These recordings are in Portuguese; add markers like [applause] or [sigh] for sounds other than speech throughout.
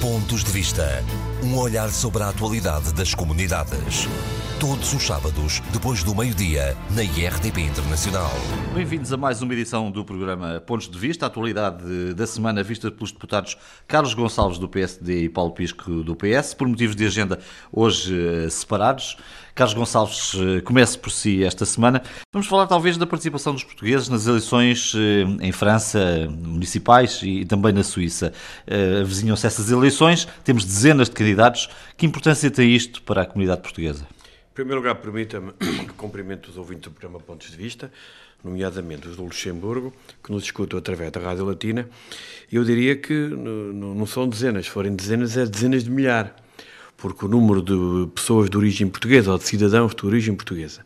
Pontos de Vista. Um olhar sobre a atualidade das comunidades. Todos os sábados, depois do meio-dia, na IRTP Internacional. Bem-vindos a mais uma edição do programa Pontos de Vista, a atualidade da semana vista pelos deputados Carlos Gonçalves do PSD e Paulo Pisco do PS, por motivos de agenda hoje eh, separados. Carlos Gonçalves, eh, comece por si esta semana. Vamos falar talvez da participação dos portugueses nas eleições eh, em França, municipais e também na Suíça. Avizinham-se essas eleições, temos dezenas de candidatos. Que importância tem isto para a comunidade portuguesa? Em primeiro lugar, permita-me que [coughs] cumprimento os ouvintes do programa Pontos de Vista, nomeadamente os do Luxemburgo, que nos escutam através da Rádio Latina. Eu diria que não são dezenas, forem dezenas, é dezenas de milhar, porque o número de pessoas de origem portuguesa ou de cidadãos de origem portuguesa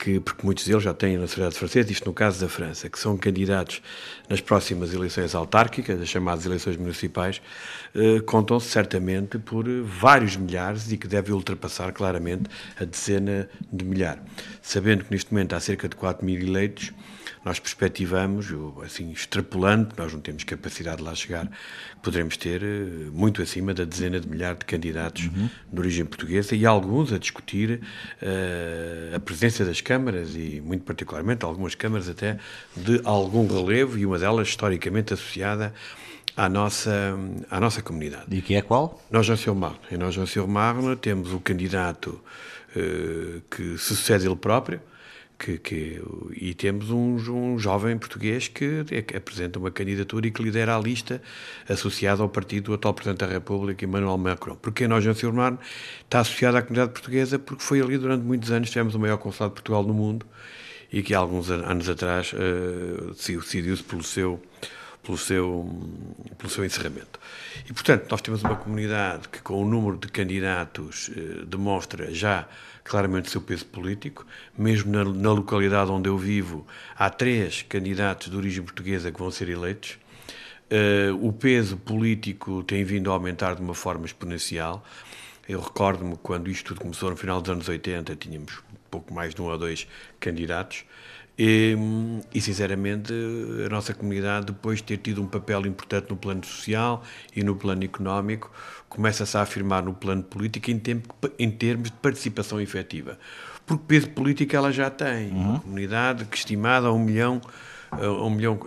que, porque muitos deles já têm nacionalidade francesa, isto no caso da França, que são candidatos nas próximas eleições autárquicas, as chamadas eleições municipais, eh, contam-se certamente por vários milhares e que devem ultrapassar claramente a dezena de milhar. Sabendo que neste momento há cerca de 4 mil eleitos, nós perspectivamos, assim, extrapolando, nós não temos capacidade de lá chegar, poderemos ter eh, muito acima da dezena de milhares de candidatos uhum. de origem portuguesa e alguns a discutir uh, a presença das câmaras e, muito particularmente, algumas câmaras até de algum relevo e uma delas historicamente associada à nossa, à nossa comunidade. E que é qual? Nós, Jean-Sur-Marne. Em Nós, Jean-Sur-Marne, temos o candidato uh, que se sucede ele próprio, que, que, e temos um, um, jovem português que, é, que, apresenta uma candidatura e que lidera a lista associada ao partido do atual Presidente da República, Emmanuel Macron. Porque nós, em Silmar, está associada à comunidade portuguesa porque foi ali durante muitos anos, tivemos o maior consulado de Portugal no mundo e que há alguns anos atrás uh, decidiu-se pelo seu, pelo, seu, pelo seu encerramento. E, portanto, nós temos uma comunidade que, com o número de candidatos, uh, demonstra já claramente o seu peso político. Mesmo na, na, localidade onde eu vivo, há três candidatos de origem portuguesa que vão ser eleitos. Uh, o peso político tem vindo a aumentar de uma forma exponencial. Eu recordo-me quando isto tudo começou no final dos anos 80, tínhamos pouco mais de um ou dois candidatos. E, e, sinceramente, a nossa comunidade, depois de ter tido um papel importante no plano social e no plano económico, começa-se a afirmar no plano político em, tempo, em, termos de participação efetiva. Porque peso político ela já tem. Uhum. Uma comunidade que estimada a um milhão a um milhão,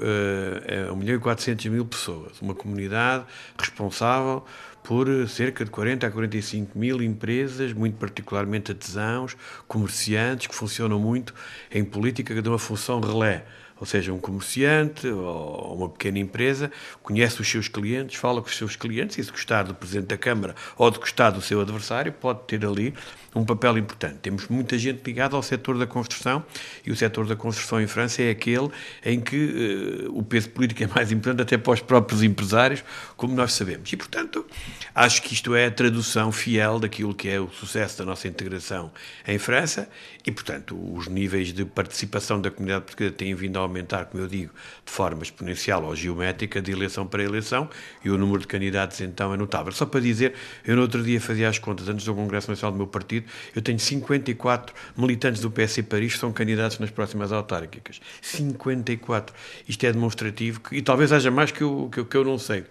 a um milhão e 400 mil pessoas. Uma comunidade responsável por cerca de 40 a 45 mil empresas, muito particularmente artesãos, comerciantes, que funcionam muito em política que dão a função relé ou seja, um comerciante ou uma pequena empresa conhece os seus clientes, fala com os seus clientes e se gostar do Presidente da Câmara ou de gostar do seu adversário, pode ter ali um papel importante. Temos muita gente ligada ao setor da construção e o setor da construção em França é aquele em que uh, o peso político é mais importante até para os próprios empresários, como nós sabemos. E, portanto, acho que isto é a tradução fiel daquilo que é o sucesso da nossa integração em França e, portanto, os níveis de participação da comunidade portuguesa têm vindo a aumentar, como eu digo, de forma exponencial ou geométrica, de eleição para eleição, e o número de candidatos então é notável. Só para dizer, eu no outro dia fazia as contas, antes do Congresso Nacional do meu partido, eu tenho 54 militantes do PS Paris que são candidatos nas próximas autárquicas. 54. Isto é demonstrativo, que, e talvez haja mais que eu, que, que eu não sei.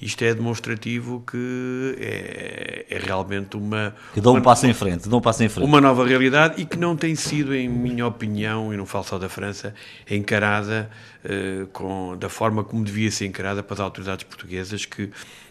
Isto é demonstrativo que é, é realmente uma... Que dá um passo em frente, dá um passo em frente. Uma nova realidade e que não tem sido, em minha opinião, e não falo só da França, encarada uh, com, da forma como devia ser encarada para as autoridades portuguesas que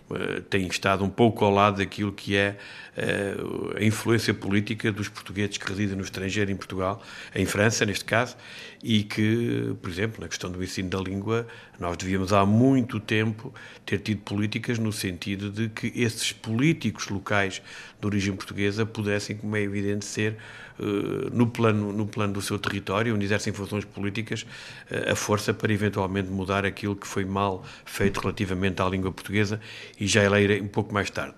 uh, têm estado um pouco ao lado daquilo que é uh, a influência política dos portugueses que residem no estrangeiro, em Portugal, em França, neste caso, e que, por exemplo, na questão do ensino da língua, nós devíamos há muito tempo ter tido políticas no sentido de que esses políticos locais de origem portuguesa pudessem, como é evidente, ser uh, no, plano, no plano do seu território, onde exercem funções políticas, uh, a força para eventualmente mudar aquilo que foi mal feito relativamente à língua portuguesa e já irei um pouco mais tarde.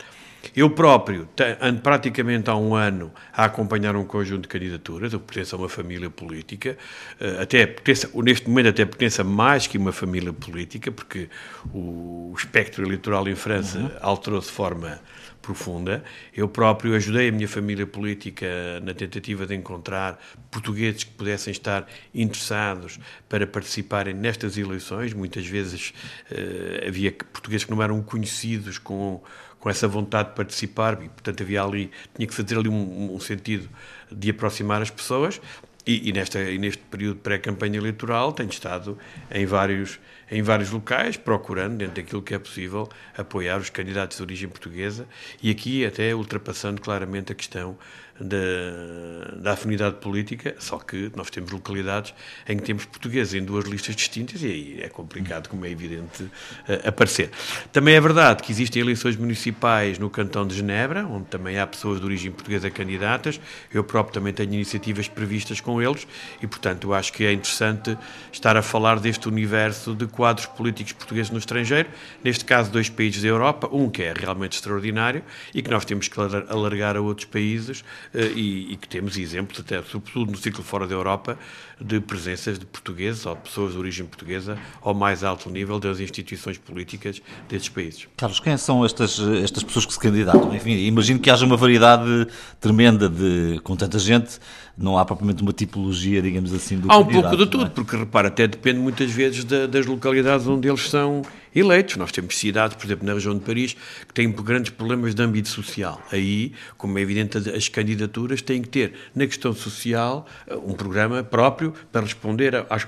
Eu próprio ando praticamente há um ano a acompanhar um conjunto de candidaturas, eu pertenço a uma família política, eh, até pertenço, neste momento até pertenço a mais que uma família política, porque o espectro eleitoral em França uhum. alterou-se de forma profunda. Eu próprio ajudei a minha família política na tentativa de encontrar portugueses que pudessem estar interessados para participarem nestas eleições. Muitas vezes uh, havia portugueses que não eram conhecidos com com essa vontade de participar e, portanto, havia ali, tinha que fazer ali um, um sentido de aproximar as pessoas e, e, nesta, e neste período pré-campanha eleitoral tenho estado em vários, em vários locais, procurando, dentro daquilo que é possível, apoiar os candidatos de origem portuguesa e aqui até ultrapassando claramente a questão da, da afinidade política, só que nós temos localidades em que temos portugueses em duas listas distintas e aí é complicado, como é evidente, uh, aparecer. Também é verdade que existem eleições municipais no cantão de Genebra, onde também há pessoas de origem portuguesa candidatas. Eu próprio também tenho iniciativas previstas com eles e, portanto, acho que é interessante estar a falar deste universo de quadros políticos portugueses no estrangeiro, neste caso dois países da Europa, um que é realmente extraordinário e que nós temos que alargar a outros países eh, e, e, que temos exemplos, até sobretudo no ciclo fora da Europa, de presenças de portugueses ou de pessoas de origem portuguesa ao mais alto nível das instituições políticas destes países. Carlos, quem são estas, estas pessoas que se candidatam? Enfim, imagino que haja uma variedade tremenda de, com tanta gente, não há propriamente uma tipologia, digamos assim, do Há um pouco de é? tudo, é? porque repara, até depende muitas vezes da, das localidades onde eles são eleitos. Nós temos cidades, por exemplo, na região de Paris, que têm grandes problemas de âmbito social. Aí, como é evidente, as candidaturas têm que ter, na questão social, um programa próprio para responder às,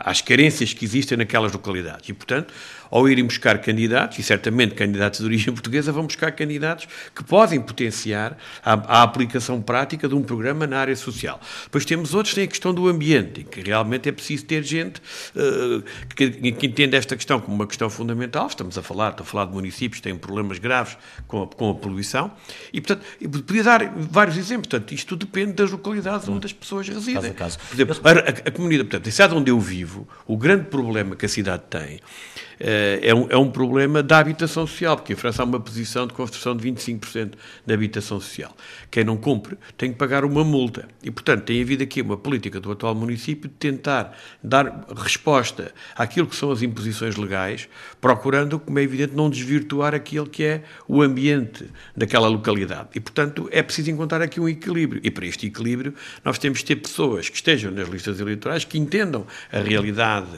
às carências que existem naquelas localidades. E, portanto, ao irem buscar candidatos, e certamente candidatos de origem [laughs] portuguesa, vão buscar candidatos que podem potenciar a, a, aplicação prática de um programa na área social. Depois temos outros têm a questão do ambiente, em que realmente é preciso ter gente uh, que, que entende esta questão como uma questão fundamental. Estamos a falar, estou a falar de municípios que têm problemas graves com a, com a poluição, e, portanto, podia dar vários exemplos. Portanto, isto depende das localidades onde as pessoas residem. Caso a caso. Por exemplo, a, a, a comunidade, portanto, a cidade onde eu vivo, o grande problema que a cidade tem é um, é um problema da habitação social, porque em França há uma posição de construção de 25% da habitação social. Quem não cumpre tem que pagar uma multa. E, portanto, tem havido aqui uma política do atual município de tentar dar resposta àquilo que são as imposições legais, procurando, como é evidente, não desvirtuar aquilo que é o ambiente daquela localidade. E, portanto, é preciso encontrar aqui um equilíbrio. E para este equilíbrio, nós temos de ter pessoas que estejam nas listas eleitorais, que entendam a realidade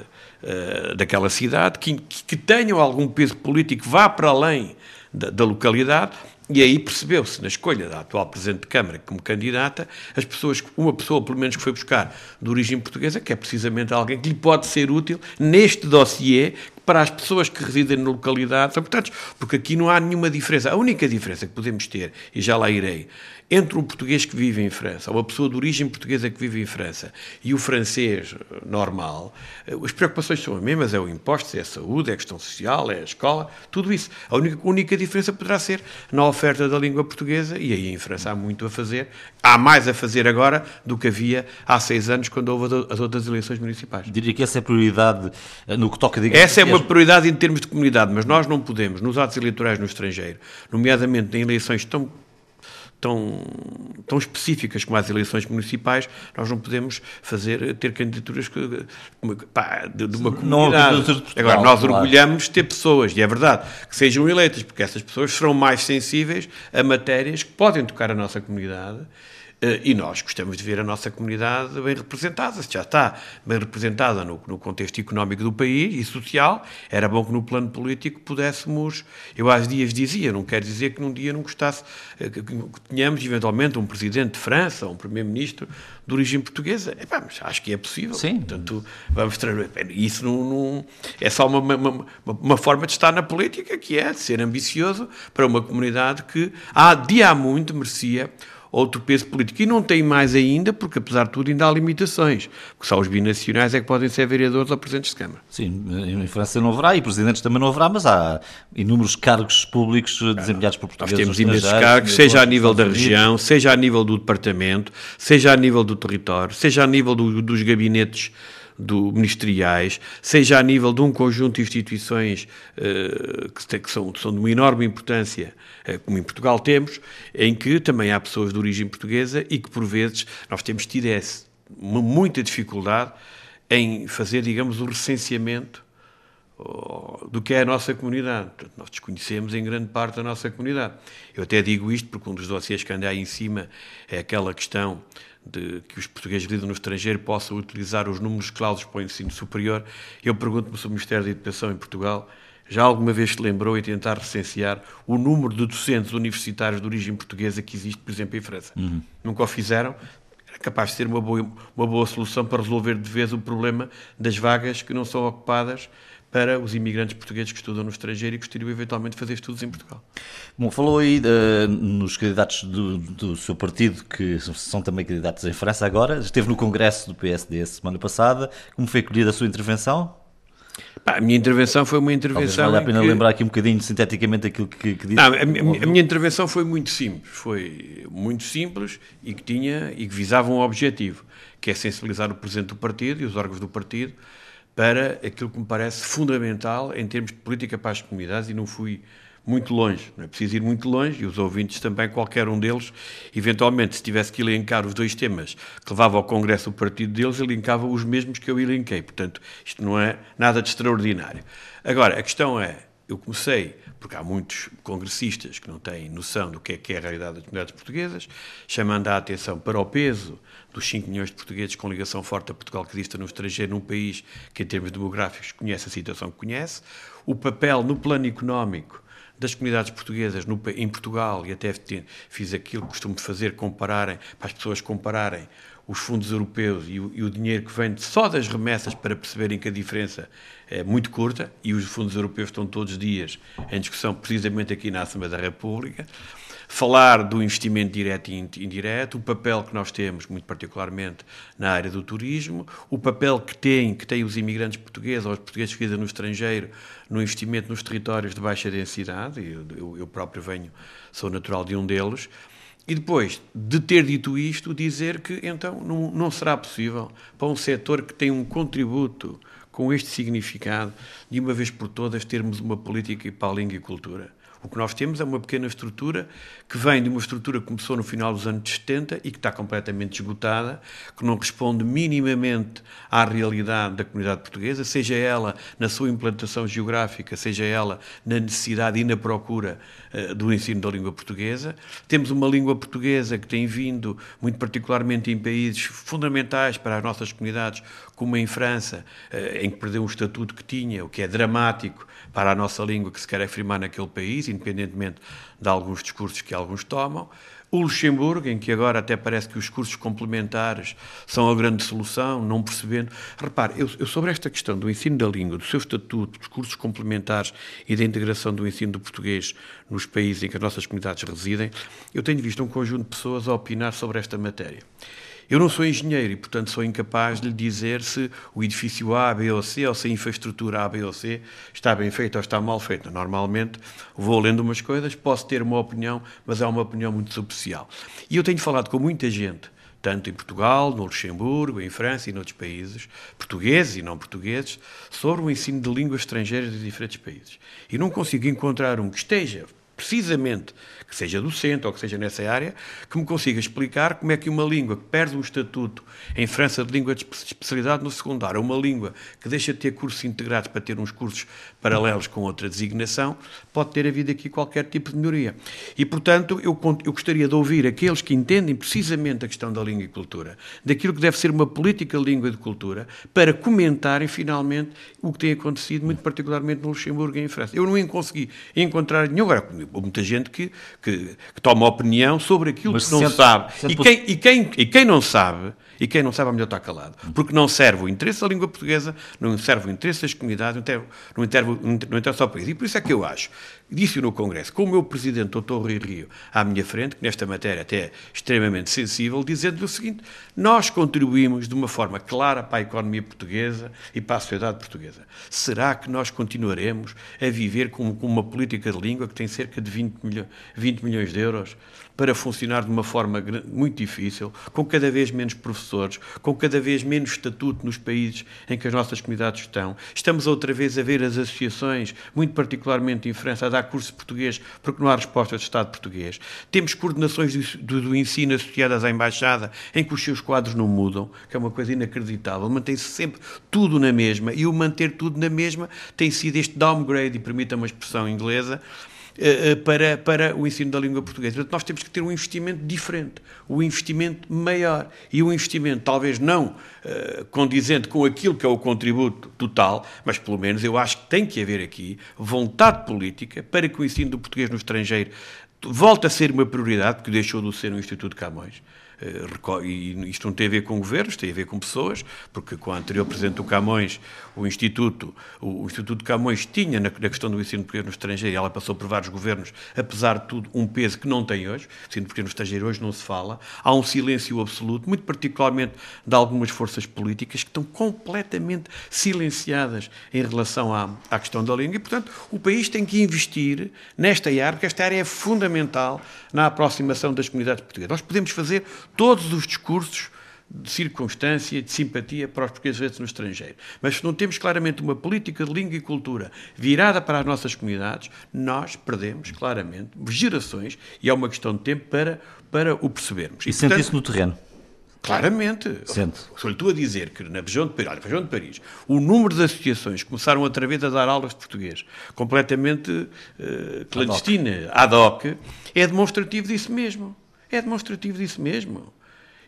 uh, daquela cidade, que, que tenham algum peso político, vá para além da, da localidade, e aí percebeu-se, na escolha da atual Presidente de Câmara como candidata, as pessoas, uma pessoa, pelo menos, que foi buscar de origem portuguesa, que é precisamente alguém que lhe pode ser útil neste dossiê para as pessoas que residem na localidade. Portanto, porque aqui não há nenhuma diferença. A única diferença que podemos ter, e já lá irei, entre um português que vive em França, ou uma pessoa de origem portuguesa que vive em França, e o francês eh, normal, eh, as preocupações são as mesmas, é o imposto, é a saúde, é a questão social, é a escola, tudo isso. A única, única diferença poderá ser na oferta da língua portuguesa, e aí em França há muito a fazer, há mais a fazer agora do que havia há seis anos, quando houve as outras eleições municipais. Diria que essa é a prioridade eh, no que toca, digamos, Essa é uma prioridade em termos de comunidade, mas nós não podemos, nos atos eleitorais no estrangeiro, nomeadamente em eleições tão tão, tão específicas como as eleições municipais, nós não podemos fazer, ter candidaturas que, pá, de, de, uma comunidade. Não, Agora, nós claro. orgulhamos de ter pessoas, e é verdade, que sejam eleitas, porque essas pessoas serão mais sensíveis a matérias que podem tocar a nossa comunidade e nós gostamos de ver a nossa comunidade bem representada, se já está bem representada no, no, contexto económico do país e social, era bom que no plano político pudéssemos, eu há dias dizia, não quer dizer que num dia não gostasse, eh, que, tenhamos eventualmente um presidente de França, ou um primeiro-ministro de origem portuguesa, é, mas acho que é possível. Sim. Portanto, vamos isso não, não é só uma, uma, uma, forma de estar na política, que é de ser ambicioso para uma comunidade que há dia há muito merecia outro peso político. E não tem mais ainda, porque apesar de tudo ainda há limitações, porque só os binacionais é que podem ser vereadores ou presidentes de Câmara. Sim, em França não haverá e presidentes também não haverá, mas há inúmeros cargos públicos desempenhados por portugueses. Nós temos imensos cargos, seja a nível da região, seja a nível do departamento, seja a nível do território, seja a nível do, dos gabinetes do ministeriais, seja a nível de um conjunto de instituições uh, que, que, são, são de uma enorme importância, uh, como em Portugal temos, em que também há pessoas de origem portuguesa e que, por vezes, nós temos tido esse, uma, muita dificuldade em fazer, digamos, o recenseamento oh, do que é a nossa comunidade. Portanto, nós desconhecemos em grande parte a nossa comunidade. Eu até digo isto porque um dos dossiês que anda aí em cima é aquela questão de que os portugueses que no estrangeiro possam utilizar os números clausos para o ensino superior. Eu pergunto-me se o Ministério da Educação em Portugal já alguma vez se lembrou em tentar recensear o número de docentes universitários de origem portuguesa que existe, por exemplo, em França? Uhum. Nunca o fizeram. Era capaz de ser uma boa, uma boa solução para resolver de vez o problema das vagas que não são ocupadas para os imigrantes portugueses que estudam no estrangeiro e que gostariam eventualmente de fazer estudos em Portugal. Bom, falou aí uh, nos candidatos do, do, seu partido, que são também candidatos em França agora, esteve no Congresso do PSD semana passada. Como foi acolhida a sua intervenção? Pá, a minha intervenção foi uma intervenção. Talvez vale a pena que... lembrar aqui um bocadinho sinteticamente aquilo que, que disse. Não, a, a, a, minha intervenção foi muito simples, foi muito simples e que tinha e que visava um objetivo, que é sensibilizar o presidente do partido e os órgãos do partido para aquilo que me parece fundamental em termos de política para as comunidades e não fui muito longe, não é preciso ir muito longe, e os ouvintes também, qualquer um deles, eventualmente, se tivesse que elencar os dois temas que levava ao Congresso o partido deles, elencava os mesmos que eu elenquei. Portanto, isto não é nada de extraordinário. Agora, a questão é, eu comecei, porque há muitos congressistas que não têm noção do que é que é a realidade das comunidades portuguesas, chamando a atenção para o peso dos 5 milhões de portugueses com ligação forte a Portugal que existem no estrangeiro, num país que, em termos demográficos, conhece a situação que conhece, o papel no plano económico das comunidades portuguesas no, em Portugal, e até fiz aquilo que costumo fazer, compararem, para as pessoas compararem os fundos europeus e o, e o, dinheiro que vem só das remessas para perceberem que a diferença é muito curta, e os fundos europeus estão todos os dias em discussão, precisamente aqui na Assembleia da República. Falar do investimento direto e indireto, o papel que nós temos, muito particularmente na área do turismo, o papel que têm, que têm os imigrantes portugueses ou os portugueses que vivem no estrangeiro no investimento nos territórios de baixa densidade, eu, eu, próprio venho, sou natural de um deles, e depois de ter dito isto, dizer que então não, não será possível para um setor que tem um contributo com este significado, de uma vez por todas, termos uma política para a língua e cultura. O que nós temos é uma pequena estrutura que vem de uma estrutura que começou no final dos anos 70 e que está completamente esgotada, que não responde minimamente à realidade da comunidade portuguesa, seja ela na sua implantação geográfica, seja ela na necessidade e na procura uh, do ensino da língua portuguesa. Temos uma língua portuguesa que tem vindo, muito particularmente em países fundamentais para as nossas comunidades, como em França, uh, em que perdeu o estatuto que tinha, o que é dramático para a nossa língua que se quer afirmar naquele país, independentemente de alguns discursos que alguns tomam. O Luxemburgo, em que agora até parece que os cursos complementares são a grande solução, não percebendo. Repare, eu, eu, sobre esta questão do ensino da língua, do seu estatuto, dos cursos complementares e da integração do ensino do português nos países em que as nossas comunidades residem, eu tenho visto um conjunto de pessoas a opinar sobre esta matéria. Eu não sou engenheiro e, portanto, sou incapaz de lhe dizer se o edifício A, B ou C, ou se a infraestrutura A, B ou C está bem feita ou está mal feita. Normalmente vou lendo umas coisas, posso ter uma opinião, mas é uma opinião muito superficial. E eu tenho falado com muita gente, tanto em Portugal, no Luxemburgo, em França e noutros países, portugueses e não portugueses, sobre o ensino de línguas estrangeiras de diferentes países. E não consigo encontrar um que esteja precisamente que seja docente ou que seja nessa área, que me consiga explicar como é que uma língua que perde um estatuto em França de língua de especialidade no secundário, uma língua que deixa de ter cursos integrados para ter uns cursos paralelos com outra designação, pode ter havido aqui qualquer tipo de melhoria. E, portanto, eu, eu gostaria de ouvir aqueles que entendem precisamente a questão da língua e cultura, daquilo que deve ser uma política de língua e de cultura, para comentarem finalmente o que tem acontecido, muito particularmente no Luxemburgo e em França. Eu não consegui encontrar nenhum. Agora, muita gente que que, que toma opinião sobre aquilo Mas que não sente, sabe. Sente e, quem, e, quem, e quem não sabe, e quem não sabe, é melhor estar calado. Porque não serve o interesse da língua portuguesa, não serve o interesse das comunidades, não, serve, não, serve, não interessa ao país. E por isso é que eu acho disse no Congresso, com o meu presidente, Dr. Rui Rio, à minha frente, que nesta matéria até é extremamente sensível, dizendo-lhe o seguinte: nós contribuímos de uma forma clara para a economia portuguesa e para a sociedade portuguesa. Será que nós continuaremos a viver com, com uma política de língua que tem cerca de 20, milho, 20 milhões de euros? Para funcionar de uma forma muito difícil, com cada vez menos professores, com cada vez menos estatuto nos países em que as nossas comunidades estão. Estamos outra vez a ver as associações, muito particularmente em França, a dar curso de português porque não há resposta do Estado português. Temos coordenações do, do, ensino associadas à Embaixada em que os seus quadros não mudam, que é uma coisa inacreditável. Mantém-se sempre tudo na mesma e o manter tudo na mesma tem sido este downgrade, e permita uma expressão inglesa, para, para o ensino da língua portuguesa. Portanto, nós temos que ter um investimento diferente, um investimento maior e um investimento talvez não uh, condizente com aquilo que é o contributo total, mas pelo menos eu acho que tem que haver aqui vontade política para que o ensino do português no estrangeiro volte a ser uma prioridade, porque deixou de ser um Instituto Camões. Eh, e isto não tem a ver com governos, tem a ver com pessoas, porque com o anterior Presidente do Camões, o Instituto, o, Instituto Camões tinha na, questão do ensino português no estrangeiro, e ela passou por vários governos, apesar de tudo, um peso que não tem hoje, o ensino português no estrangeiro hoje não se fala, há um silêncio absoluto, muito particularmente de algumas forças políticas que estão completamente silenciadas em relação à, à questão da língua, e portanto o país tem que investir nesta área, porque esta área é fundamental na aproximação das comunidades portuguesas. Nós podemos fazer todos os discursos de circunstância, de simpatia para os portugueses no estrangeiro. Mas se não temos claramente uma política de língua e cultura virada para as nossas comunidades, nós perdemos claramente gerações e é uma questão de tempo para, para o percebermos. E, e sente isso no terreno? Claramente. Sente. Sou-lhe estou a dizer que na região de Paris, olha, região de Paris, o número de associações que começaram outra vez a dar aulas de português, completamente uh, clandestina, ad hoc, é demonstrativo disso mesmo. É demonstrativo disso mesmo.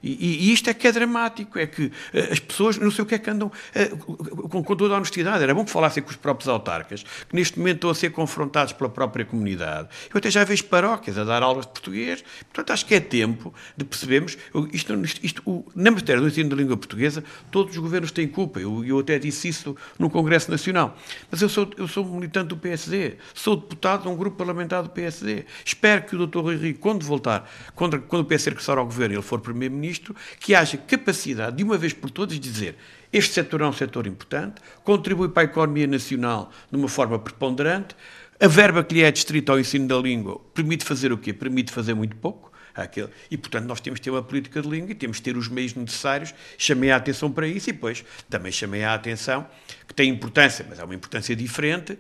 E, e, isto é que é dramático, é que uh, as pessoas, não sei o que é que andam, uh, com, com, toda a honestidade, era bom que falassem com os próprios autarcas, que neste momento estão a ser confrontados pela própria comunidade. Eu até já vejo paróquias a dar aulas de português, portanto acho que é tempo de percebermos, isto, isto, isto o, na matéria do ensino da língua portuguesa, todos os governos têm culpa, eu, eu até disse isso no Congresso Nacional, mas eu sou, eu sou militante do PSD, sou deputado de um grupo parlamentar do PSD, espero que o Dr. Rui quando voltar, quando, quando o PSD regressar ao governo e ele for Primeiro-Ministro, Primeiro-Ministro que haja capacidade, de uma vez por todas, dizer este setor é um setor importante, contribui para a economia nacional de uma forma preponderante, a verba que lhe é distrita ao ensino da língua permite fazer o quê? Permite fazer muito pouco. Aquele. E, portanto, nós temos que ter uma política de língua e temos que ter os meios necessários. Chamei a atenção para isso e depois também chamei a atenção que tem importância, mas é uma importância diferente,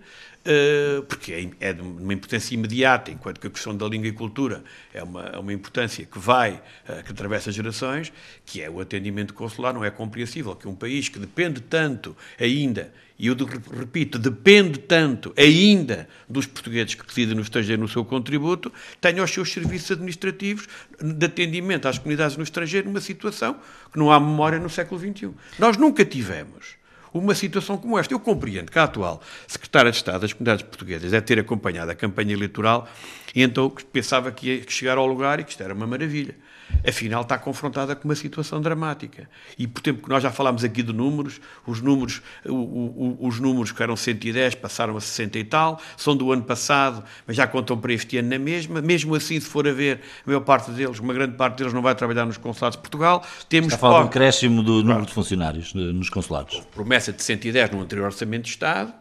porque é, é de uma importância imediata, enquanto que a questão da língua e cultura é uma, é uma importância que vai, eh, que atravessa gerações, que é o atendimento consular. Não é compreensível que um país que depende tanto ainda, e eu repito, depende tanto ainda dos portugueses que residem no estrangeiro no seu contributo, tenha os seus serviços administrativos de atendimento às comunidades no estrangeiro numa situação que não há memória no século XXI. Nós nunca tivemos uma situação como esta. Eu compreendo que a atual Secretária de Estado das Comunidades Portuguesas deve ter acompanhado a campanha eleitoral e então pensava que ia chegar ao lugar e que isto era uma maravilha afinal está confrontada com uma situação dramática. E por tempo que nós já falámos aqui de números, os números, o, o, os números que eram 110 passaram a 60 e tal, são do ano passado, mas já contam para este ano na mesma. Mesmo assim, se for a ver, a maior parte deles, uma grande parte deles não vai trabalhar nos consulados de Portugal. Temos Está a falar de um crescimento do número de funcionários nos consulados. Promessa de 110 no anterior Orçamento de Estado,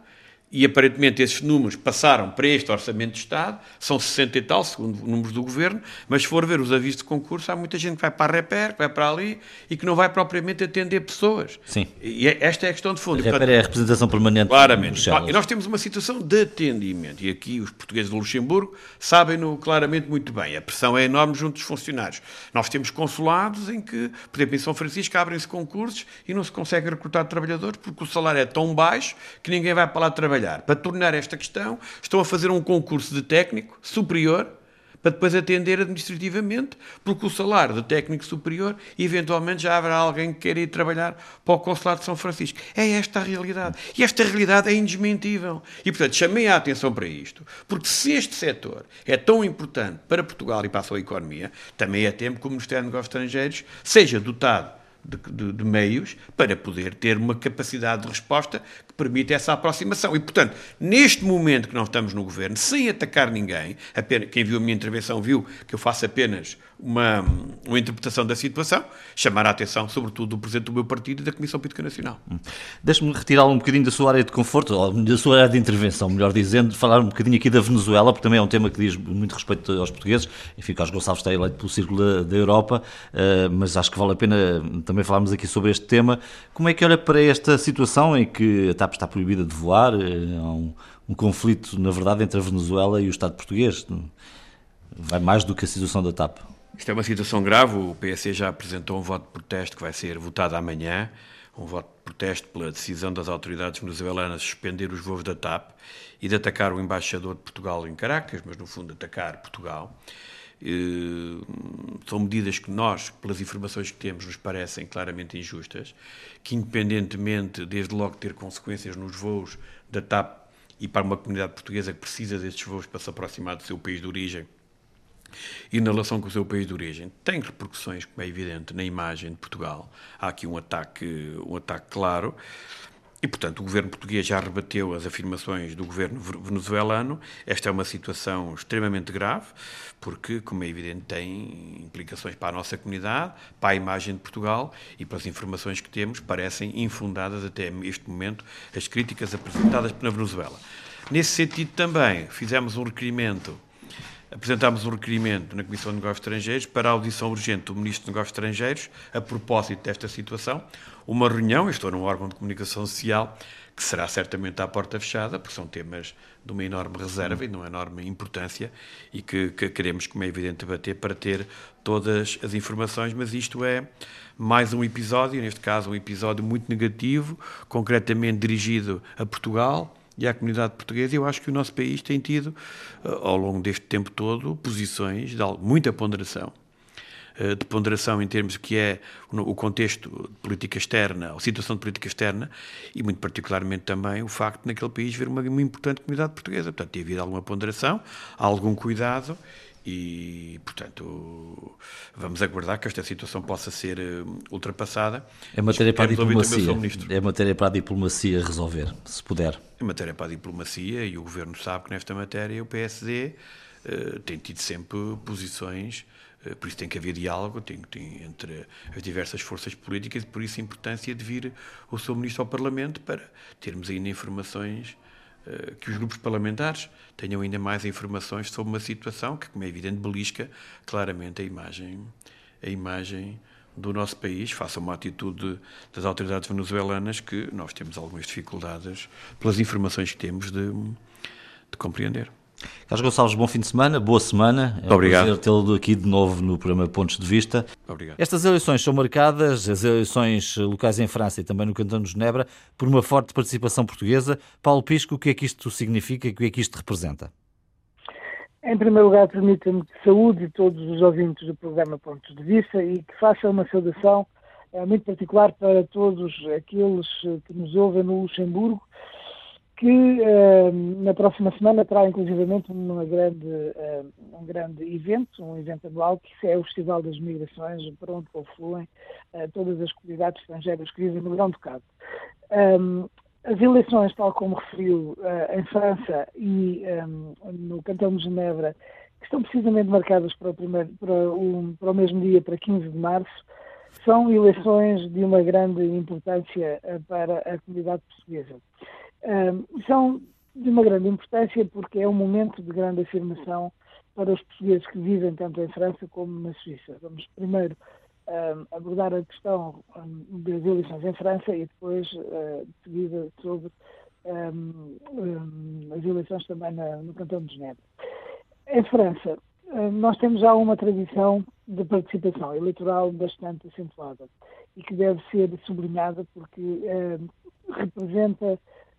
e aparentemente esses números passaram para este Orçamento de Estado, são 60 e tal, segundo números do Governo, mas se for ver os avisos de concurso, há muita gente que vai para a Reper, que vai para ali e que não vai propriamente atender pessoas. Sim. E é, esta é a questão de fundo. A Reper é a representação permanente. Claramente. E nós temos uma situação de atendimento, e aqui os portugueses de Luxemburgo sabem-no claramente muito bem. A pressão é enorme junto dos funcionários. Nós temos consulados em que, por exemplo, em São Francisco, abrem-se concursos e não se consegue recrutar trabalhadores porque o salário é tão baixo que ninguém vai para lá trabalhar trabalhar. Para tornar esta questão, estão a fazer um concurso de técnico superior para depois atender administrativamente, porque o salário de técnico superior, eventualmente já haverá alguém que queira ir trabalhar para o Consulado de São Francisco. É esta a realidade. E esta realidade é indesmentível. E, portanto, chamei a atenção para isto, porque se este setor é tão importante para Portugal e para a sua economia, também é tempo que o Ministério dos Negócios Estrangeiros seja dotado de, de, de, meios para poder ter uma capacidade de resposta que permita essa aproximação. E, portanto, neste momento que nós estamos no governo, sem atacar ninguém, apenas, quem viu a minha intervenção viu que eu faço apenas uma, uma interpretação da situação, chamar a atenção, sobretudo, do Presidente do meu partido e da Comissão Política Nacional. Hum. Deixe-me retirá-lo um bocadinho da sua área de conforto, ou da sua área de intervenção, melhor dizendo, falar um bocadinho aqui da Venezuela, porque também é um tema que diz muito respeito aos portugueses. Enfim, Carlos Gonçalves está eleito pelo Círculo da, Europa, uh, mas acho que vale a pena também falarmos aqui sobre este tema. Como é que olha para esta situação em que a TAP está proibida de voar? Uh, há um, um conflito, na verdade, entre a Venezuela e o Estado português. Vai mais do que a situação da TAP. Isto é uma situação grave. O PSC já apresentou um voto de protesto que vai ser votado amanhã. um voto de protesto pela decisão das autoridades venezuelanas de suspender os voos da TAP e de atacar o embaixador de Portugal em Caracas, mas no fundo atacar Portugal. São medidas que nós, pelas informações que temos, nos parecem claramente injustas, que independentemente, desde logo, ter consequências nos voos da TAP e para uma comunidade portuguesa que precisa destes voos para se aproximar do seu país de origem, e na relação com o seu país de origem tem repercussões, como é evidente, na imagem de Portugal. Há aqui um ataque, um ataque claro. E, portanto, o governo português já rebateu as afirmações do governo venezuelano. Esta é uma situação extremamente grave, porque, como é evidente, tem implicações para a nossa comunidade, para a imagem de Portugal e, pelas informações que temos, parecem infundadas até este momento as críticas apresentadas na Venezuela. Nesse sentido, também fizemos um requerimento apresentámos um requerimento na Comissão de Negócios Estrangeiros para a audição urgente do Ministro de Negócios Estrangeiros a propósito desta situação. Uma reunião, eu estou num órgão de comunicação social, que será certamente à porta fechada, porque são temas de uma enorme reserva e de uma enorme importância e que, que queremos, como é evidente, debater para ter todas as informações, mas isto é mais um episódio, neste caso um episódio muito negativo, concretamente dirigido a Portugal, e à comunidade portuguesa. Eu acho que o nosso país tem tido, eh, ao longo deste tempo todo, posições de muita ponderação. Eh, de ponderação em termos que é o contexto de política externa, a situação de política externa, e muito particularmente também o facto de naquele país haver uma, uma importante comunidade portuguesa. Portanto, tem havido alguma ponderação, algum cuidado, e, portanto, vamos aguardar que esta situação possa ser eh, ultrapassada. É matéria para a diplomacia. É matéria para a diplomacia resolver, se puder. É matéria para a diplomacia e o Governo sabe que nesta matéria o PSD uh, eh, tem tido sempre posições, uh, por isso tem que haver diálogo tem, tem, entre as diversas forças políticas e por isso a importância de vir o seu Ministro ao Parlamento para termos ainda informações eh, que os grupos parlamentares tenham ainda mais informações sobre uma situação que, como é evidente, belisca claramente a imagem, a imagem do nosso país, faça uma atitude das autoridades venezuelanas que nós temos algumas dificuldades, pelas informações que temos, de, de compreender. Carlos Gonçalves, bom fim de semana, boa semana. É um Obrigado. prazer tê-lo aqui de novo no programa Pontos de Vista. Obrigado. Estas eleições são marcadas, as eleições locais em França e também no Cantão de Genebra, por uma forte participação portuguesa. Paulo Pisco, o que é que isto significa e o que é que isto representa? Em primeiro lugar, permita-me que saúde todos os ouvintes do programa Pontos de Vista e que faça uma saudação é, muito particular para todos aqueles que nos ouvem no Luxemburgo que uh, na próxima semana terá inclusivamente uma grande, uh, um grande evento, um evento anual, que é o Festival das Migrações, para onde confluem uh, todas as comunidades estrangeiras que vivem no Grão Ducado. Um, as eleições, tal como referiu em França e um, no Cantão de Genebra, que estão precisamente marcadas para o, primeiro, para, o, para o mesmo dia, para 15 de março, são eleições de uma grande importância para a comunidade portuguesa são de uma grande importância porque é um momento de grande afirmação para os portugueses que vivem tanto em França como na Suíça. Vamos primeiro abordar a questão das eleições em França e depois, uh, de seguida, sobre as eleições também no Cantão de Genebra. Em França, nós temos já uma tradição de participação eleitoral bastante acentuada e que deve ser sublinhada porque representa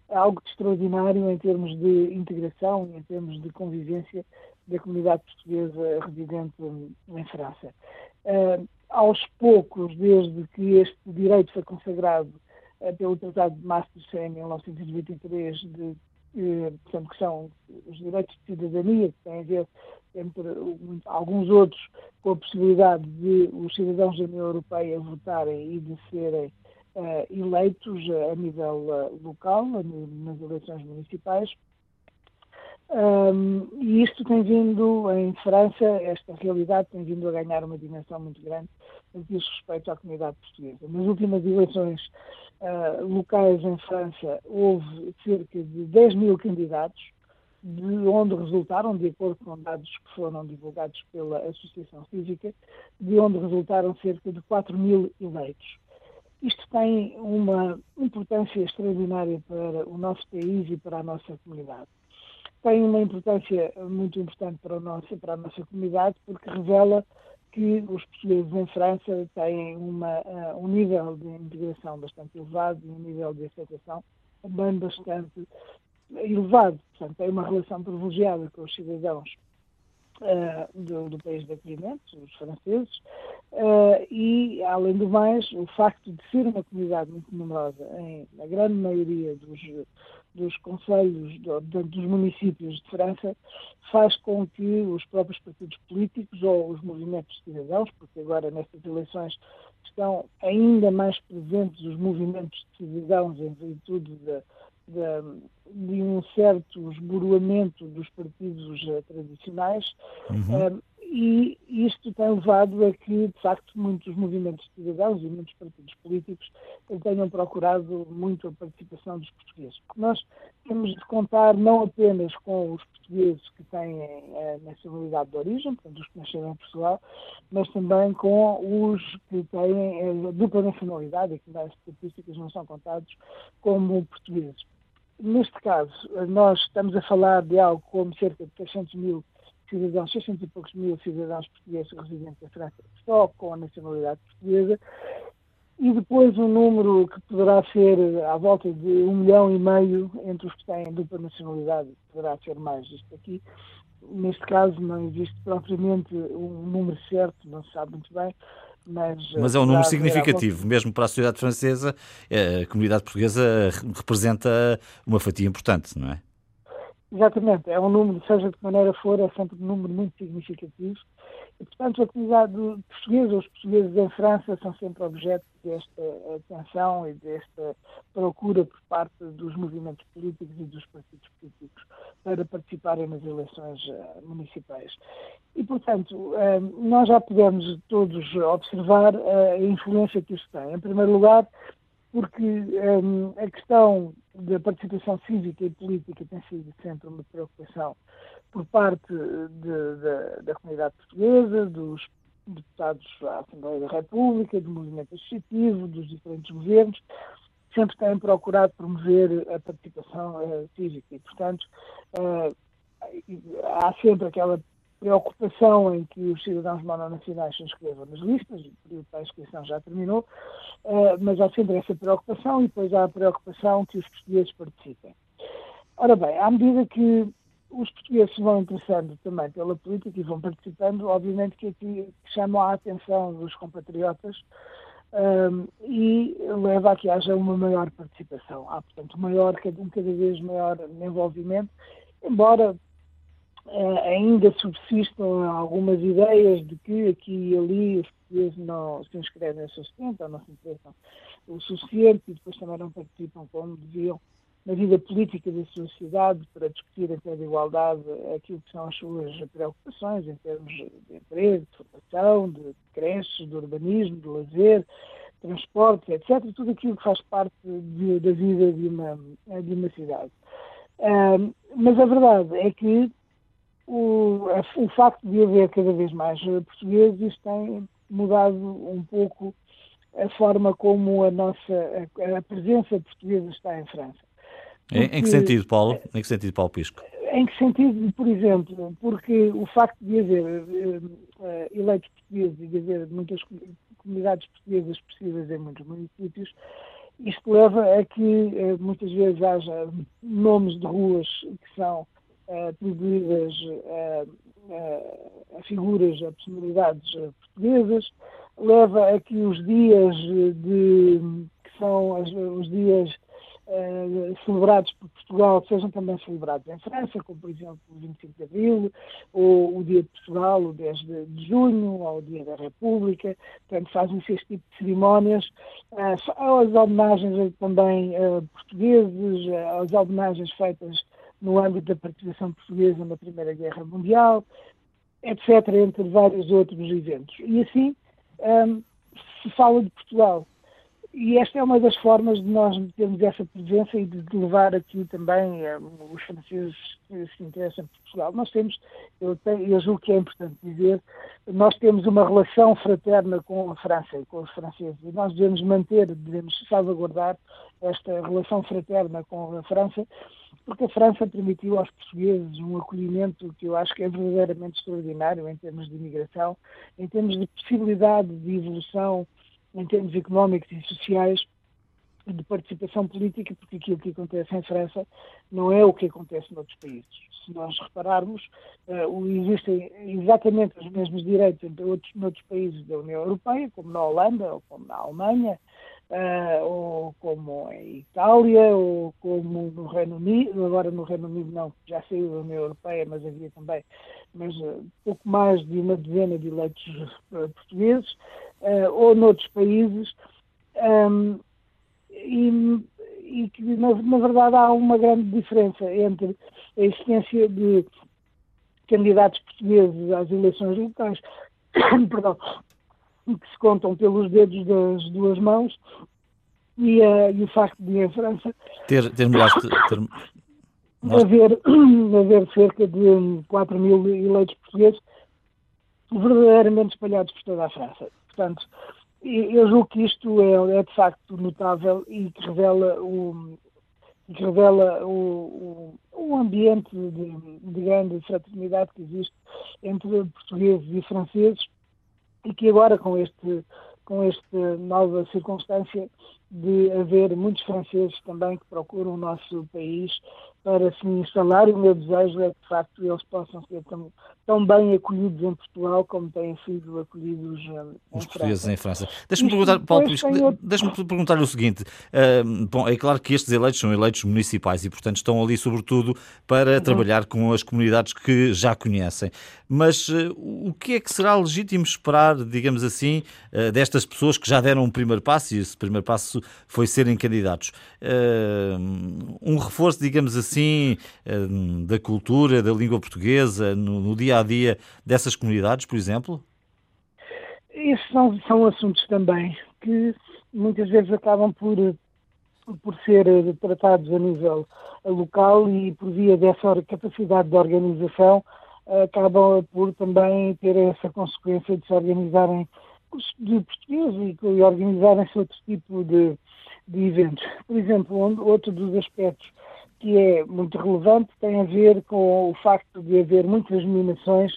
algo de extraordinário em termos de integração e em termos de convivência da comunidade portuguesa residente em França. Uh, aos poucos, desde que este direito foi consagrado uh, pelo Tratado de Maastricht em 1923, de, uh, portanto, que são os direitos de cidadania, que têm a ver entre alguns outros com a possibilidade de os cidadãos da União Europeia votarem e de serem eleitos a nível uh, local, nas eleições municipais. Um, e isto tem vindo, em França, esta realidade tem vindo a ganhar uma dimensão muito grande no que diz respeito à comunidade portuguesa. Nas últimas eleições uh, locais em França, houve cerca de 10 mil candidatos, de onde resultaram, de acordo com dados que foram divulgados pela Associação Cívica, de onde resultaram cerca de 4 mil eleitos. Isto tem uma importância extraordinária para o nosso país e para a nossa comunidade. Tem uma importância muito importante para, o nosso, para a nossa comunidade porque revela que os portugueses em França têm uma, uh, um nível de integração bastante elevado e um nível de aceitação também bastante elevado. Portanto, tem uma relação privilegiada com os cidadãos uh, do, do, país de acolhimento, os franceses, uh, e, além do mais, o facto de ser uma comunidade muito numerosa, em, na grande maioria dos, dos conselhos, do, dos municípios de França, faz com que os próprios partidos políticos ou os movimentos de cidadãos, porque agora nestas eleições estão ainda mais presentes os movimentos de cidadãos em virtude da de, de um certo esboroamento dos partidos uh, tradicionais uhum. E isto tem levado a que, de facto, muitos movimentos cidadãos e muitos partidos políticos tenham procurado muito a participação dos portugueses. Nós temos de contar não apenas com os portugueses que têm a nacionalidade de origem, portanto, os que nasceram em Portugal, mas também com os que têm a dupla nacionalidade e que nas estatísticas não são contados como portugueses. Neste caso, nós estamos a falar de algo como cerca de 600 mil cidadãos, 600 e poucos mil cidadãos portugueses residentes em França, só com a nacionalidade portuguesa, e depois um número que poderá ser à volta de um milhão e meio entre os que têm dupla nacionalidade, poderá ser mais isto aqui. Neste caso não existe propriamente um número certo, não se sabe muito bem, mas, mas, é um número significativo, mesmo para a sociedade francesa, eh, a comunidade portuguesa representa uma fatia importante, não é? Exatamente, é um número, seja de que maneira for, é sempre um número muito significativo. E, portanto, a comunidade portuguesa, os portugueses em França, são sempre objeto desta atenção e desta procura por parte dos movimentos políticos e dos partidos políticos para participarem nas eleições eh, municipais. E, portanto, eh, nós já podemos todos observar eh, a influência que isso tem. Em primeiro lugar, porque um, a questão da participação cívica e política tem sido sempre uma preocupação por parte de, de, da comunidade portuguesa, dos deputados à Assembleia da República, do movimento associativo, dos diferentes governos, sempre têm procurado promover a participação uh, cívica e, portanto, uh, há sempre aquela preocupação em que os cidadãos mononacionais se inscrevam nas listas, o período para a inscrição já terminou, uh, mas há sempre essa preocupação e depois há a preocupação que os portugueses participem. Ora bem, à medida que os portugueses se vão interessando também pela política e vão participando, obviamente que aqui chamam a atenção dos compatriotas um, eh, e leva a que haja uma maior participação. Há, portanto, maior, um cada vez maior envolvimento, embora ainda subsistam algumas ideias de que aqui e ali os portugueses não se inscrevem o suficiente ou não se interessam o suficiente e depois também não participam como deviam na vida política da sociedade para discutir em termos de igualdade aquilo que são as suas preocupações em termos de emprego, de formação, de creches, de urbanismo, de lazer, transportes, etc. Tudo aquilo que faz parte de, da vida de uma, de uma cidade. Uh, mas a verdade é que o, o facto de haver cada vez mais portugueses tem mudado um pouco a forma como a nossa a, a presença portuguesa está em França. Porque, em, que sentido, Paulo? Em que sentido, Paulo Pisco? Em que sentido, por exemplo, porque o facto de haver uh, eleitos portugueses e de haver muitas comunidades portuguesas expressivas em muitos municípios, isto leva a que uh, muitas vezes haja nomes de ruas que são atribuídas a, a, figuras, a personalidades portuguesas, leva a que os dias de que são as, os dias celebrados por Portugal sejam também celebrados em França, como por exemplo o 25 de Abril, ou o Dia de Portugal, o 10 de, junho, ou o Dia da República, portanto fazem-se este tipo de cerimónias, uh, as homenagens também uh, portugueses, as homenagens feitas no âmbito da participação portuguesa na Primeira Guerra Mundial, etc., entre vários outros eventos. E assim um, se fala de Portugal. E esta é uma das formas de nós termos essa presença e de levar aqui também um, os franceses que se interessam por Portugal. Nós temos, eu, tenho, eu julgo que é importante dizer, nós temos uma relação fraterna com a França e com os franceses. E nós devemos manter, devemos salvaguardar esta relação fraterna com a França porque a França permitiu aos portugueses um acolhimento que eu acho que é verdadeiramente extraordinário em termos de imigração, em termos de possibilidade de evolução, em termos económicos e sociais, de participação política, porque aquilo que acontece em França não é o que acontece noutros países. Se nós repararmos, uh, existem exatamente os mesmos direitos entre outros, noutros países da União Europeia, como na Holanda, ou como na Alemanha, uh, ou como em Itália, ou como no Reino Unido, agora no Reino Unido não, já saiu da União Europeia, mas havia também mas, uh, pouco mais de uma dezena de eleitos portugueses, ou noutros países. Um, e, e que, na, na, verdade, há uma grande diferença entre a existência de candidatos portugueses às eleições locais, [coughs] perdão, que se contam pelos dedos das duas mãos, e, uh, e o facto de, em França, ter, ter, ter... Haver, [clears throat] haver cerca de 4 mil eleitos portugueses verdadeiramente espalhados por toda a França. Portanto, eu julgo que isto é, é de facto notável e que revela o, que revela o, o, o ambiente de, de, grande fraternidade que existe entre portugueses e franceses e que agora com este com esta nova circunstância de haver muitos franceses também que procuram o nosso país para se instalar e o meu desejo é que, de facto, eles possam ser tão, tão bem acolhidos em Portugal como têm sido acolhidos eh, em Os portugueses em França. Deixa-me perguntar, Paulo outro... deixa-me perguntar o seguinte. Uh, bom, é claro que estes eleitos são eleitos municipais e, portanto, estão ali, sobretudo, para uhum. trabalhar com as comunidades que já conhecem. Mas uh, o que é que será legítimo esperar, digamos assim, uh, destas pessoas que já deram um primeiro passo, e esse primeiro passo foi serem candidatos? um reforço, digamos assim, eh, da cultura, da língua portuguesa, no, no dia a dia dessas comunidades, por exemplo? Esses são, são assuntos também que muitas vezes acabam por, por ser eh, tratados a nível local e por via dessa capacidade de organização acabam por também ter essa consequência de se organizarem de português e, organizarem-se outro tipo de, de eventos. Por exemplo, outro dos aspectos que é muito relevante tem a ver com o facto de haver muitas dominações,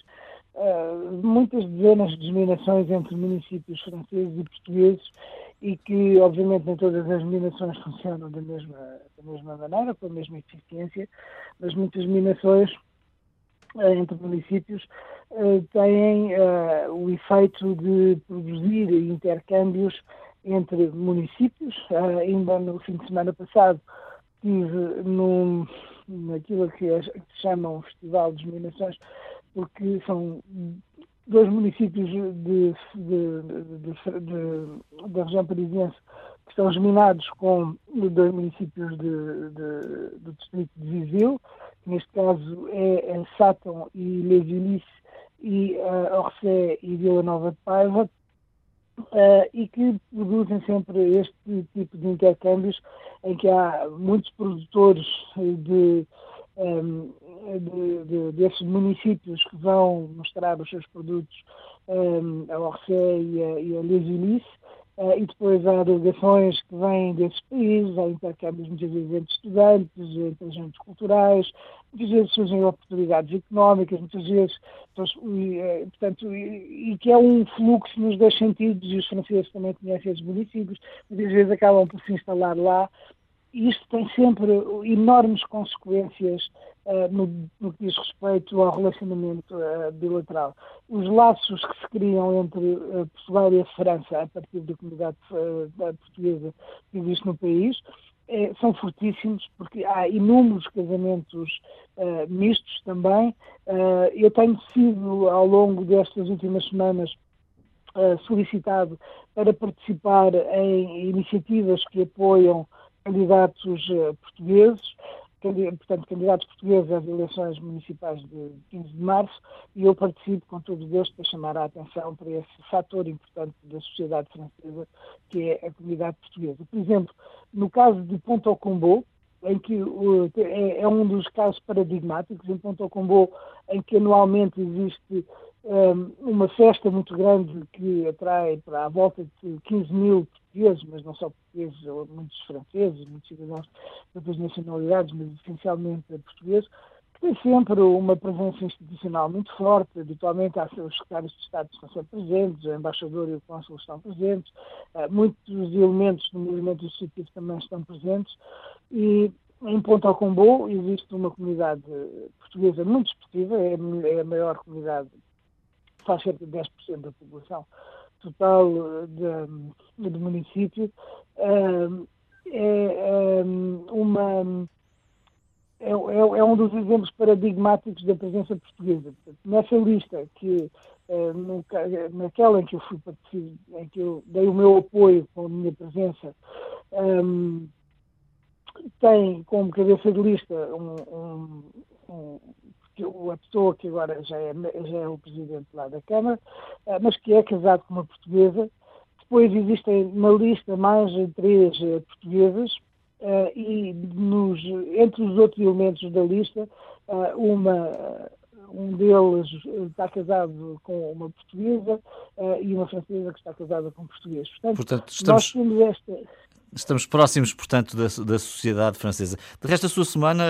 uh, muitas dezenas de dominações entre municípios franceses e portugueses e que, obviamente, nem todas as dominações funcionam da mesma, da mesma maneira, com a mesma eficiência, mas muitas dominações uh, entre municípios uh, têm o efeito de produzir intercâmbios entre municípios. ainda no fim de semana passado, estive num, naquilo que, é, que se chama um Festival de Dominações, porque são dois municípios de, de, de, da região parisiense que estão geminados com dois municípios do distrito de Viseu, neste caso é, Sátão e Les e uh, Orsay e Vila Nova de Paiva, uh, e que produzem sempre este tipo de intercâmbios em que há muitos produtores de, um, ehm, de, de, desses municípios que vão mostrar os seus produtos um, ehm, a Orsay e a, a Les e depois há delegações que vêm desses países, há intercâmbios muitas vezes entre estudantes, entre agentes culturais, muitas vezes surgem oportunidades económicas, muitas vezes, e, eh, portanto, e, e, que é um fluxo nos dois sentidos, e os franceses também conhecem esses municípios, muitas vezes acabam por se instalar lá, isto tem sempre enormes consequências uh, no, no, que diz respeito ao relacionamento uh, bilateral. Os laços que se criam entre uh, Portugal e a França, a partir da comunidade portuguesa que existe no país, são fortíssimos, porque há inúmeros casamentos mistos também. eu tenho sido, ao longo destas últimas semanas, solicitado para participar em iniciativas que apoiam candidatos uh, portugueses, portanto, candidatos portugueses às eleições municipais de 15 de março, e eu participo com todos eles para chamar a atenção para esse fator importante da sociedade francesa, que é a comunidade portuguesa. Por exemplo, no caso de Ponto Combo, em que é, é, um dos casos paradigmáticos, em Ponto Combo, em que anualmente existe um, uma festa muito grande que atrai para a volta de 15 mil portugueses, mas não só portugueses, muitos franceses, muitos cidadãos de outras nacionalidades, mas essencialmente portugueses, que tem sempre uma presença institucional muito forte. Habitualmente, há os secretários de Estado que estão sempre presentes, o embaixador e o cônsul estão presentes, muitos elementos do movimento associativo também estão presentes. E em Ponta ao Combo existe uma comunidade portuguesa muito expressiva, é, é a maior comunidade, faz cerca de 10% da população total de, do município. É, uma, é, é, é, um dos exemplos paradigmáticos da presença portuguesa. Nessa lista, que naquela em que eu fui em que eu dei o meu apoio com a minha presença, tem como cabeça de lista um, um, um, a pessoa que agora já é, já é o presidente lá da Câmara, eh, mas que é casado com uma portuguesa. Depois existem na lista mais três eh, portuguesas uh, e nos, entre os outros elementos da lista, uh, uma, um deles está casado com uma portuguesa uh, e uma francesa que está casada com um português. Portanto, Portanto estamos... nós temos esta Estamos próximos, portanto, da, da sociedade francesa. De resto, a sua semana,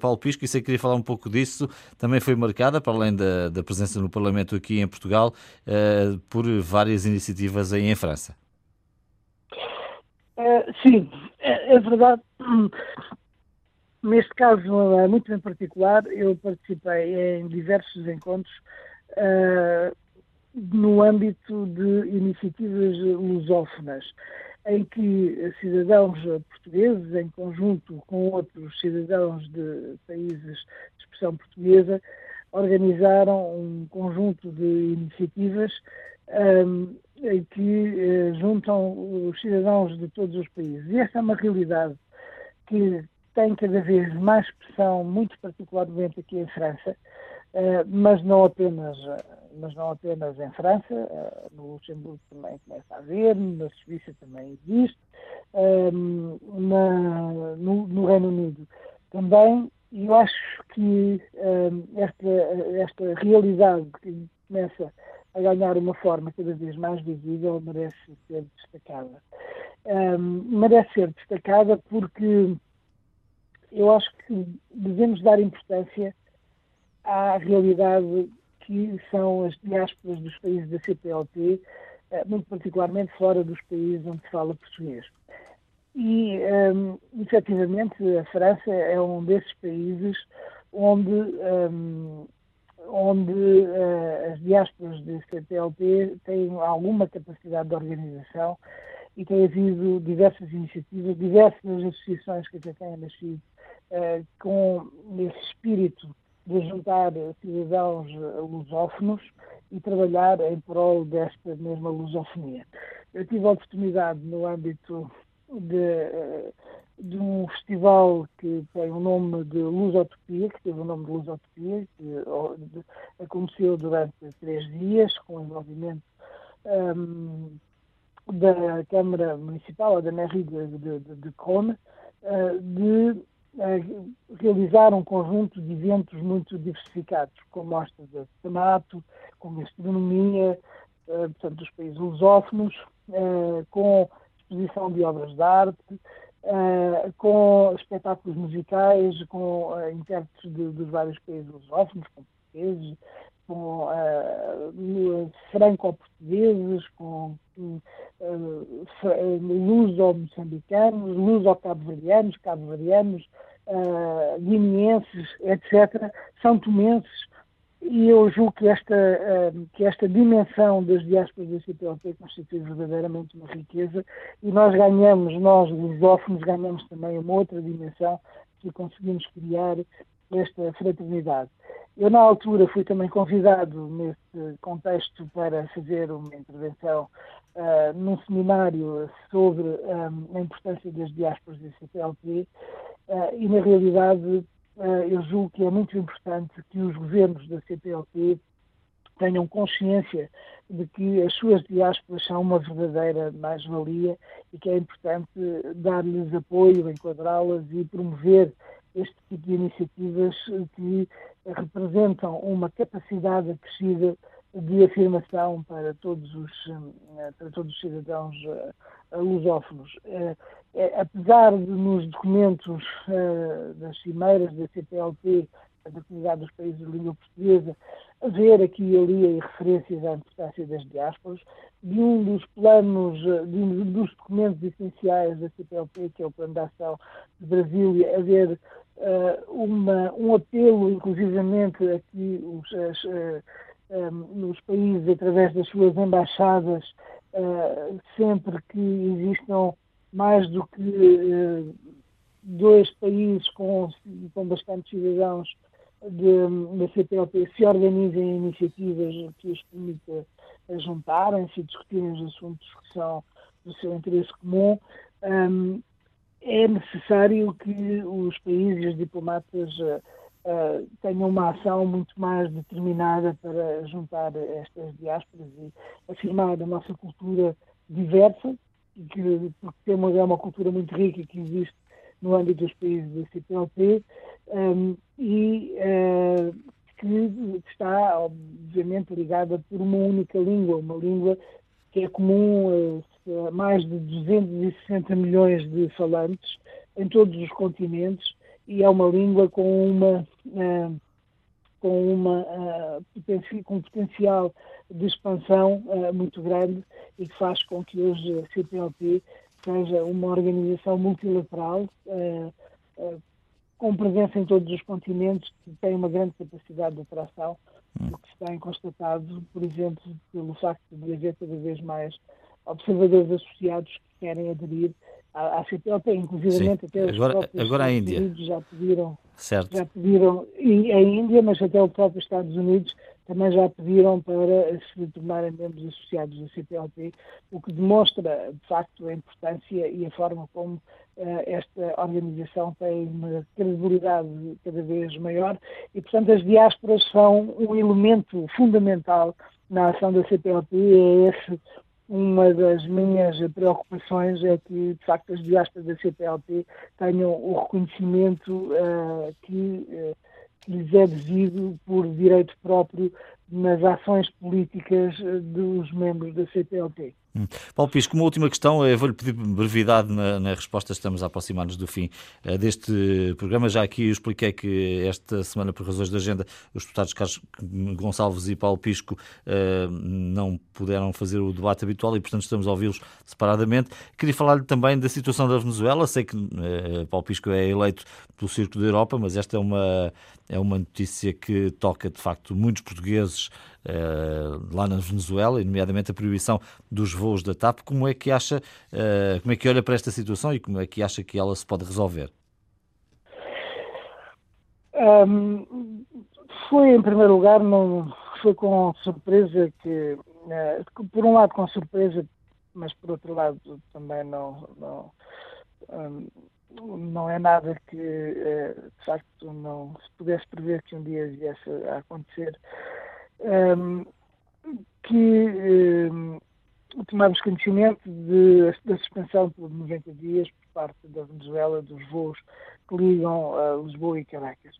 Paulo Pisco, e sei que queria falar um pouco disso, também foi marcada, para além da, da presença no Parlamento aqui em Portugal, uh, por várias iniciativas aí em França. Uh, sim, é, é, verdade. Neste caso, muito em particular, eu participei em diversos encontros uh, no âmbito de iniciativas lusófonas em que cidadãos portugueses, em conjunto com outros cidadãos de países de expressão portuguesa, organizaram um conjunto de iniciativas um, em que uh, juntam os cidadãos de todos os países. E esta é uma realidade que tem cada vez mais expressão, muito particularmente aqui em França, uh, mas não apenas mas não apenas em França, eh, no Luxemburgo também começa a haver, na Suíça também existe, ehm, na, no, no, Reino Unido também, e eu acho que ehm, esta, esta realidade que começa a ganhar uma forma cada vez mais visível merece ser destacada. Ehm, merece ser destacada porque eu acho que devemos dar importância à realidade que são as diásporas dos países da CPLP, eh, muito particularmente fora dos países onde se fala português. E, um, ehm, efetivamente, a França é um desses países onde, um, ehm, onde uh, as diásporas da CPLP têm alguma capacidade de organização e tem havido diversas iniciativas, diversas associações que até têm nascido uh, com esse espírito de juntar cidadãos lusófonos e trabalhar em prol desta mesma lusofonia. Eu tive a oportunidade, no âmbito de, de um festival que tem o nome de Lusotopia, que teve o nome de Lusotopia, que aconteceu durante três dias, com o envolvimento um, da Câmara Municipal, da mairie de, de, de, de Crone, uh, de realizar um conjunto de eventos muito diversificados, com mostras de artesanato, com gastronomia, eh, portanto, dos países lusófonos, eh, com exposição de obras de arte, eh, com espetáculos musicais, com intérpretes de, dos vários países lusófonos, com portugueses, com uh, franco-portugueses, com uh, luso-moçambicanos, luso-cabo-verdianos, cabo-verdianos, uh, guineenses, etc., são tomenses, e eu julgo que esta, que esta dimensão das diásporas da CPLP constitui verdadeiramente uma riqueza e nós ganhamos, nós lusófonos, ganhamos também uma outra dimensão se conseguimos criar esta fraternidade. Eu, na altura, fui também convidado nesse contexto para fazer uma intervenção uh, num seminário sobre um, a importância das diásporas da CPLP Uh, e, na realidade, uh, eu julgo que é muito importante que os governos da CPLP tenham consciência de que as suas diásporas são uma verdadeira mais-valia e que é importante dar-lhes apoio, enquadrá-las e promover este tipo de iniciativas que representam uma capacidade acrescida de afirmação para todos os, para todos os cidadãos lusófonos. Apesar de nos documentos das cimeiras da CPLP da Comunidade dos Países de Língua Portuguesa, haver aqui e ali referências à importância das diásporas, de um dos planos, de um dos documentos essenciais da CPLP, que é o Plano de Ação de Brasília, haver uma, um apelo, inclusivamente aqui os, as, um, nos países, através das suas embaixadas, sempre que existam mais do que dois países com, com bastantes cidadãos da CPLP se organizem iniciativas que os permita juntarem-se e discutirem os assuntos que são do seu interesse comum, um, é necessário que os países e os diplomatas uh, tenham uma ação muito mais determinada para juntar estas diásporas e afirmar a nossa cultura diversa, que, porque temos é uma cultura muito rica que existe no âmbito dos países da CPLP um, e uh, que está, obviamente, ligada por uma única língua, uma língua é comum a mais de 260 milhões de falantes em todos os continentes e é uma língua com uma uh, com uma potenci com um potencial de expansão uh, muito grande e que faz com que hoje a CPLP seja uma organização multilateral com presença em todos os continentes, que tem uma grande capacidade de atração, hum. o que se tem constatado, por exemplo, pelo facto de haver cada vez mais observadores associados que querem aderir à, à CPLP, inclusive até os agora, agora a Índia. Unidos já pediram, certo. já pediram, e a Índia, mas até os próprios Estados Unidos também já pediram para se tornarem membros associados da CPLP, o que demonstra, de facto, a importância e a forma como uh, esta organização tem uma credibilidade cada vez maior. E, portanto, as diásporas são um elemento fundamental na ação da CPLP é esse uma das minhas preocupações é que, de facto, as diásporas da CPLP tenham o reconhecimento uh, que uh, lhes é devido por direito próprio nas ações políticas eh, dos membros da CPLP. Hum. Paulo Pisco, uma última questão, eu vou-lhe pedir brevidade na, na, resposta, estamos a aproximar-nos do fim uh, deste programa. Já aqui eu expliquei que esta semana, por razões de agenda, os deputados Carlos Gonçalves e Paulo Pisco uh, não puderam fazer o debate habitual e, portanto, estamos a ouvi-los separadamente. Queria falar-lhe também da situação da Venezuela. Sei que uh, Paulo Pisco é eleito pelo Círculo da Europa, mas esta é uma, é uma notícia que toca, de facto, muitos portugueses lá na Venezuela, nomeadamente a proibição dos voos da TAP. Como é que acha, uh, como é que olha para esta situação e como é que acha que ela se pode resolver? Um, foi, em primeiro lugar, não, foi com surpresa que, uh, por um lado com surpresa, mas por outro lado também não, não, um, não é nada que, de facto, não se pudesse prever que um dia viesse a acontecer. Um, que um, tomamos conhecimento de, da suspensão por 90 dias por parte da Venezuela dos voos que ligam a Lisboa e Caracas.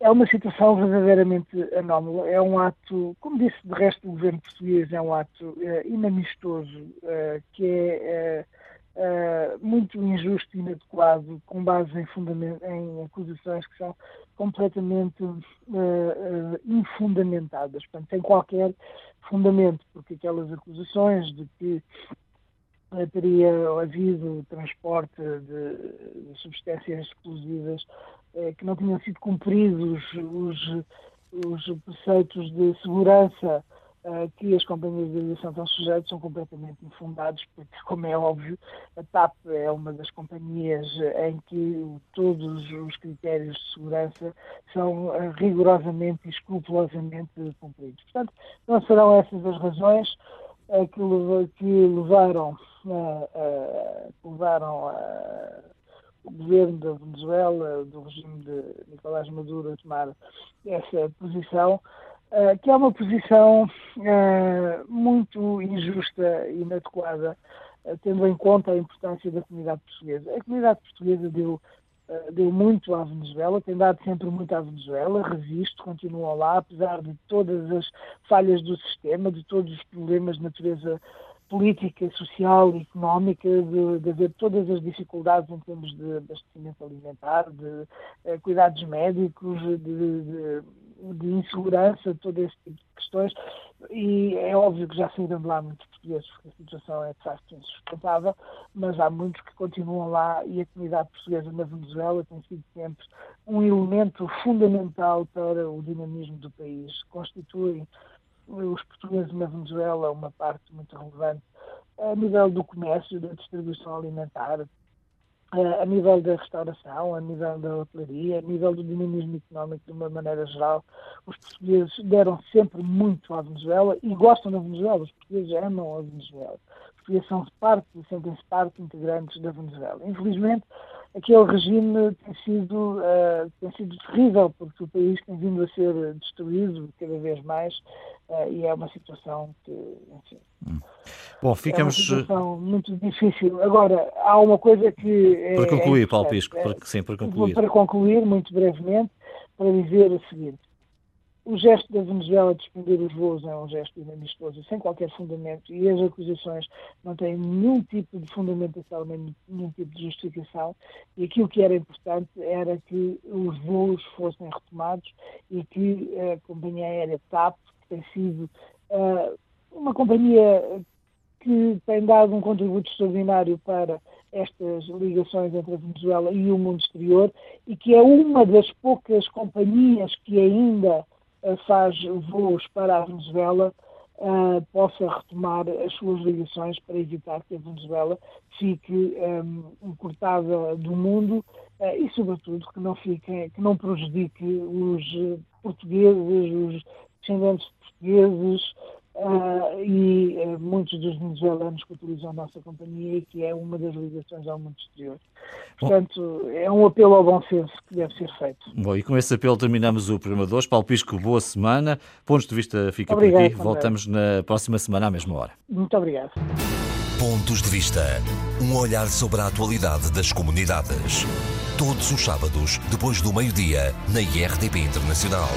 É uma situação verdadeiramente anómala. É um ato, como disse de resto o governo português, é um ato uh, inamistoso, uh, que é uh, muito injusto e inadequado, com base em, em acusações que são completamente infundamentadas. Portanto, sem qualquer fundamento, porque aquelas acusações de que teria havido transporte de, de substâncias explosivas que não tinham sido cumpridos os, os preceitos de segurança eh, que as companhias de aviação estão sujeitas são completamente infundados, porque, [laughs] como é óbvio, a TAP é uma das companhias em que todos os critérios de segurança são eh, rigorosamente e escrupulosamente cumpridos. Portanto, não serão essas as razões uh, que, levaram, uh, levaram o governo da Venezuela, do regime de Nicolás Maduro, a tomar essa posição. Eh, que é uma posição uh, muito injusta e inadequada, uh, tendo em conta a importância da comunidade portuguesa. A comunidade portuguesa deu deu muito à Venezuela, tem dado sempre muito à Venezuela, resiste, continua lá, apesar de todas as falhas do sistema, de todos os problemas de natureza política, social e económica, de, de haver todas as dificuldades em termos de abastecimento alimentar, de uh, cuidados médicos, de, de, de, insegurança, todo esse tipo de questões. E é óbvio que já saíram de lá muitos portugueses, porque a situação é de facto insustentável, mas há muitos que continuam lá e a comunidade portuguesa na Venezuela tem sido sempre um elemento fundamental para o dinamismo do país. Constituem os portugueses na Venezuela uma parte muito relevante a nível do comércio, da distribuição alimentar, a nível da restauração, a nível da hotelaria, a nível do dinamismo económico de uma maneira geral. Os portugueses deram sempre muito à Venezuela e gostam da Venezuela. Os portugueses amam a Venezuela. Os portugueses são parte, sentem-se parte integrantes da Venezuela. Infelizmente, aquele regime tem sido, uh, tem sido terrível, porque o país tem vindo a ser destruído cada vez mais uh, e é uma situação que, enfim, hum. Bom, ficamos... É uma situação muito difícil. Agora, há uma coisa que... É, para concluir, é Paulo Pisco, é, sim, para concluir. Para concluir, muito brevemente, para dizer o seguinte, o gesto da Venezuela de suspender os voos é um gesto inamistoso, sem qualquer fundamento, e as acusações não têm nenhum tipo de fundamentação, nem nenhum tipo de justificação, e aquilo que era importante era que os voos fossem retomados e que a companhia aérea TAP, que tem sido uh, uma companhia que tem dado um contributo extraordinário para estas ligações entre a Venezuela e o mundo exterior e que é uma das poucas companhias que ainda faz voos para a Venezuela uh, possa retomar as suas ligações para evitar que a Venezuela fique um, encurtada do mundo uh, e, sobretudo, que não, fique, que não prejudique os portugueses, os descendentes portugueses, Uh, e uh, muitos dos venezuelanos que utilizam a nossa companhia e que é uma das ligações ao mundo exterior. Portanto, bom, é um apelo ao bom senso que deve ser feito. Bom, e com esse apelo terminamos o programa de hoje. Paulo Pisco, boa semana. Pontos de vista fica Obrigado, por aqui. Voltamos na próxima semana à mesma hora. Muito obrigado. Pontos de Vista. Um olhar sobre a atualidade das comunidades. Todos os sábados, depois do meio-dia, na IRTP Internacional.